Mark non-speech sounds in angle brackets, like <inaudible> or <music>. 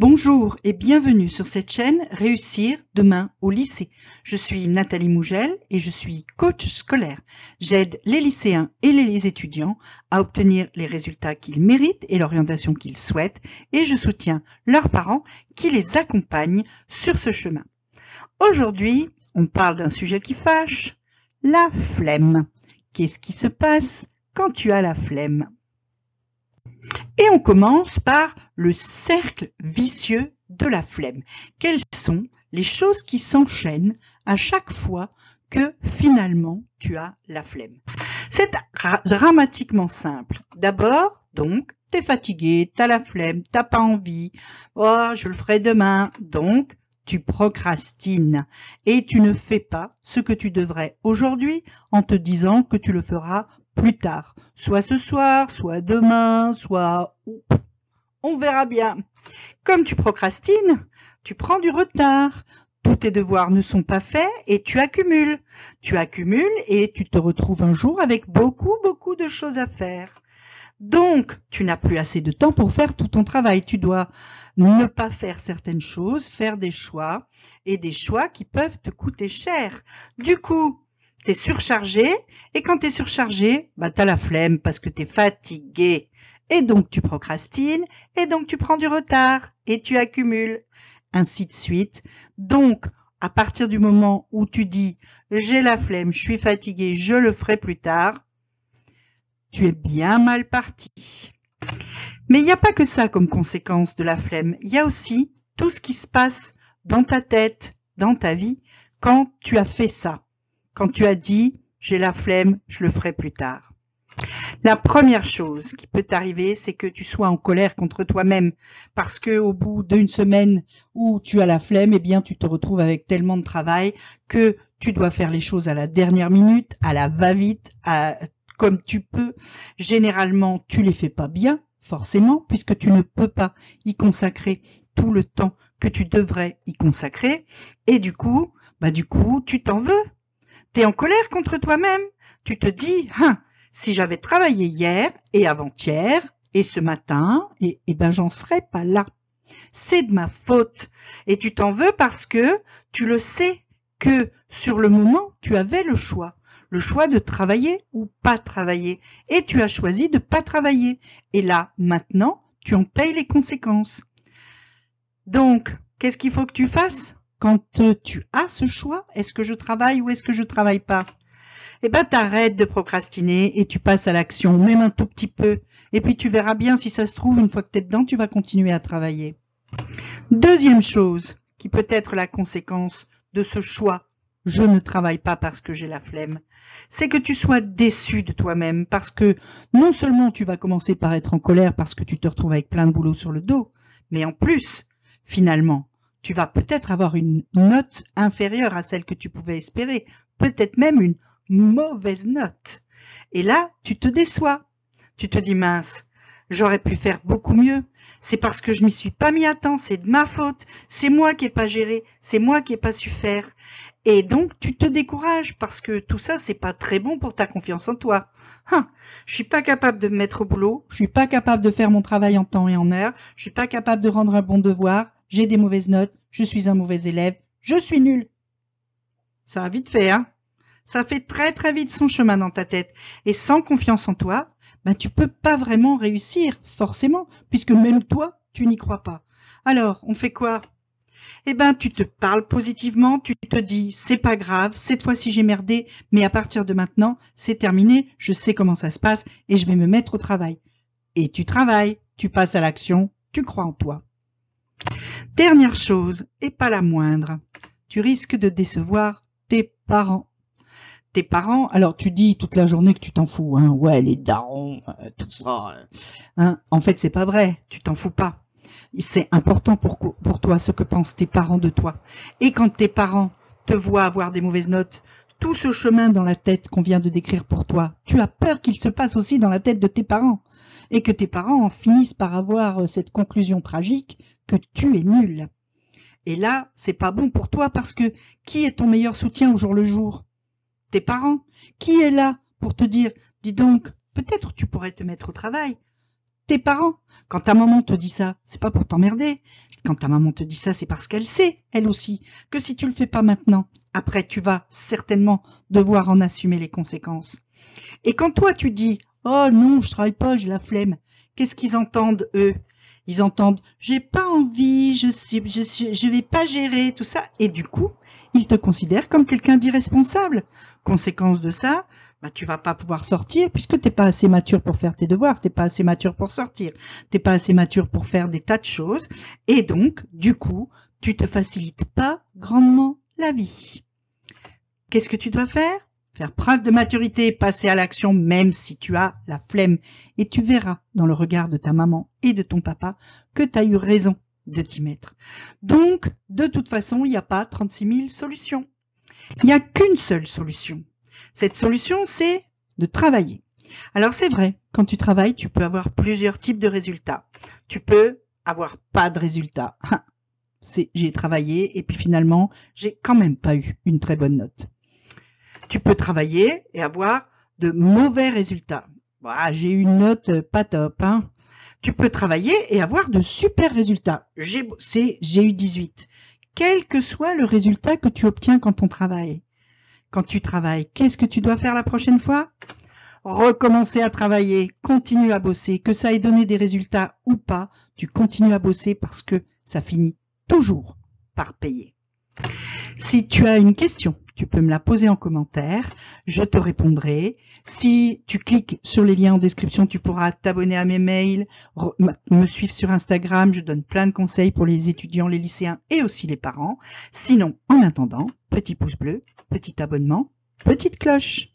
Bonjour et bienvenue sur cette chaîne Réussir demain au lycée. Je suis Nathalie Mougel et je suis coach scolaire. J'aide les lycéens et les étudiants à obtenir les résultats qu'ils méritent et l'orientation qu'ils souhaitent et je soutiens leurs parents qui les accompagnent sur ce chemin. Aujourd'hui, on parle d'un sujet qui fâche, la flemme. Qu'est-ce qui se passe quand tu as la flemme? Et on commence par le cercle vicieux de la flemme. Quelles sont les choses qui s'enchaînent à chaque fois que finalement tu as la flemme? C'est dramatiquement simple. D'abord, donc, t'es fatigué, t'as la flemme, t'as pas envie, oh, je le ferai demain, donc tu procrastines et tu ne fais pas ce que tu devrais aujourd'hui en te disant que tu le feras plus tard, soit ce soir, soit demain, soit... On verra bien. Comme tu procrastines, tu prends du retard. Tous tes devoirs ne sont pas faits et tu accumules. Tu accumules et tu te retrouves un jour avec beaucoup, beaucoup de choses à faire. Donc, tu n'as plus assez de temps pour faire tout ton travail. Tu dois ne pas faire certaines choses, faire des choix, et des choix qui peuvent te coûter cher. Du coup, t'es surchargé, et quand t'es surchargé, bah t'as la flemme parce que t'es fatigué. Et donc tu procrastines, et donc tu prends du retard, et tu accumules, ainsi de suite. Donc, à partir du moment où tu dis j'ai la flemme, je suis fatigué, je le ferai plus tard, tu es bien mal parti. Mais il n'y a pas que ça comme conséquence de la flemme, il y a aussi tout ce qui se passe dans ta tête, dans ta vie, quand tu as fait ça, quand tu as dit j'ai la flemme, je le ferai plus tard. La première chose qui peut t'arriver, c'est que tu sois en colère contre toi-même, parce que au bout d'une semaine où tu as la flemme, eh bien, tu te retrouves avec tellement de travail que tu dois faire les choses à la dernière minute, à la va-vite, à comme tu peux. Généralement, tu les fais pas bien, forcément, puisque tu ne peux pas y consacrer tout le temps que tu devrais y consacrer. Et du coup, bah du coup, tu t'en veux. T'es en colère contre toi-même. Tu te dis, hein, si j'avais travaillé hier et avant-hier et ce matin, et, et ben j'en serais pas là. C'est de ma faute. Et tu t'en veux parce que tu le sais que sur le moment, tu avais le choix le choix de travailler ou pas travailler. Et tu as choisi de pas travailler. Et là, maintenant, tu en payes les conséquences. Donc, qu'est-ce qu'il faut que tu fasses quand tu as ce choix? Est-ce que je travaille ou est-ce que je travaille pas? Eh ben, t'arrêtes de procrastiner et tu passes à l'action, même un tout petit peu. Et puis tu verras bien si ça se trouve, une fois que t'es dedans, tu vas continuer à travailler. Deuxième chose, qui peut être la conséquence de ce choix je ne travaille pas parce que j'ai la flemme, c'est que tu sois déçu de toi-même parce que non seulement tu vas commencer par être en colère parce que tu te retrouves avec plein de boulot sur le dos, mais en plus, finalement, tu vas peut-être avoir une note inférieure à celle que tu pouvais espérer, peut-être même une mauvaise note. Et là, tu te déçois. Tu te dis mince, j'aurais pu faire beaucoup mieux. C'est parce que je m'y suis pas mis à temps, c'est de ma faute. C'est moi qui ai pas géré, c'est moi qui ai pas su faire. Et donc tu te décourages parce que tout ça c'est pas très bon pour ta confiance en toi. Hein, je suis pas capable de me mettre au boulot, je suis pas capable de faire mon travail en temps et en heure, je suis pas capable de rendre un bon devoir, j'ai des mauvaises notes, je suis un mauvais élève, je suis nul. Ça a vite fait, hein Ça fait très très vite son chemin dans ta tête. Et sans confiance en toi, ben tu peux pas vraiment réussir, forcément, puisque même toi, tu n'y crois pas. Alors, on fait quoi? Eh ben tu te parles positivement, tu te dis c'est pas grave, cette fois-ci j'ai merdé, mais à partir de maintenant, c'est terminé, je sais comment ça se passe et je vais me mettre au travail. Et tu travailles, tu passes à l'action, tu crois en toi. Dernière chose, et pas la moindre, tu risques de décevoir tes parents. Tes parents, alors tu dis toute la journée que tu t'en fous, hein, ouais les darons, euh, tout ça, hein. En fait c'est pas vrai, tu t'en fous pas c'est important pour, toi ce que pensent tes parents de toi. Et quand tes parents te voient avoir des mauvaises notes, tout ce chemin dans la tête qu'on vient de décrire pour toi, tu as peur qu'il se passe aussi dans la tête de tes parents et que tes parents en finissent par avoir euh, cette conclusion tragique que tu es nul. Et là, c'est pas bon pour toi parce que qui est ton meilleur soutien au jour le jour? Tes parents. Qui est là pour te dire, dis donc, peut-être tu pourrais te mettre au travail tes parents. Quand ta maman te dit ça, c'est pas pour t'emmerder. Quand ta maman te dit ça, c'est parce qu'elle sait, elle aussi, que si tu le fais pas maintenant, après tu vas certainement devoir en assumer les conséquences. Et quand toi tu dis Oh non, je travaille pas, j'ai la flemme, qu'est-ce qu'ils entendent eux? Ils entendent j'ai pas envie, je suis, vais pas gérer tout ça, et du coup, ils te considèrent comme quelqu'un d'irresponsable. Conséquence de ça, bah tu vas pas pouvoir sortir puisque t'es pas assez mature pour faire tes devoirs, t'es pas assez mature pour sortir, t'es pas assez mature pour faire des tas de choses, et donc, du coup, tu te facilites pas grandement la vie. Qu'est-ce que tu dois faire? Faire preuve de maturité, passer à l'action même si tu as la flemme. Et tu verras dans le regard de ta maman et de ton papa que tu as eu raison de t'y mettre. Donc, de toute façon, il n'y a pas 36 000 solutions. Il n'y a qu'une seule solution. Cette solution, c'est de travailler. Alors c'est vrai, quand tu travailles, tu peux avoir plusieurs types de résultats. Tu peux avoir pas de résultats. <laughs> J'ai travaillé et puis finalement, j'ai quand même pas eu une très bonne note tu peux travailler et avoir de mauvais résultats. Bah, j'ai eu une note pas top. Hein. Tu peux travailler et avoir de super résultats. J'ai j'ai eu 18. Quel que soit le résultat que tu obtiens quand on travaille. Quand tu travailles, qu'est-ce que tu dois faire la prochaine fois? Recommencer à travailler, continue à bosser, que ça ait donné des résultats ou pas, tu continues à bosser parce que ça finit toujours par payer. Si tu as une question, tu peux me la poser en commentaire, je te répondrai. Si tu cliques sur les liens en description, tu pourras t'abonner à mes mails, me suivre sur Instagram, je donne plein de conseils pour les étudiants, les lycéens et aussi les parents. Sinon, en attendant, petit pouce bleu, petit abonnement, petite cloche.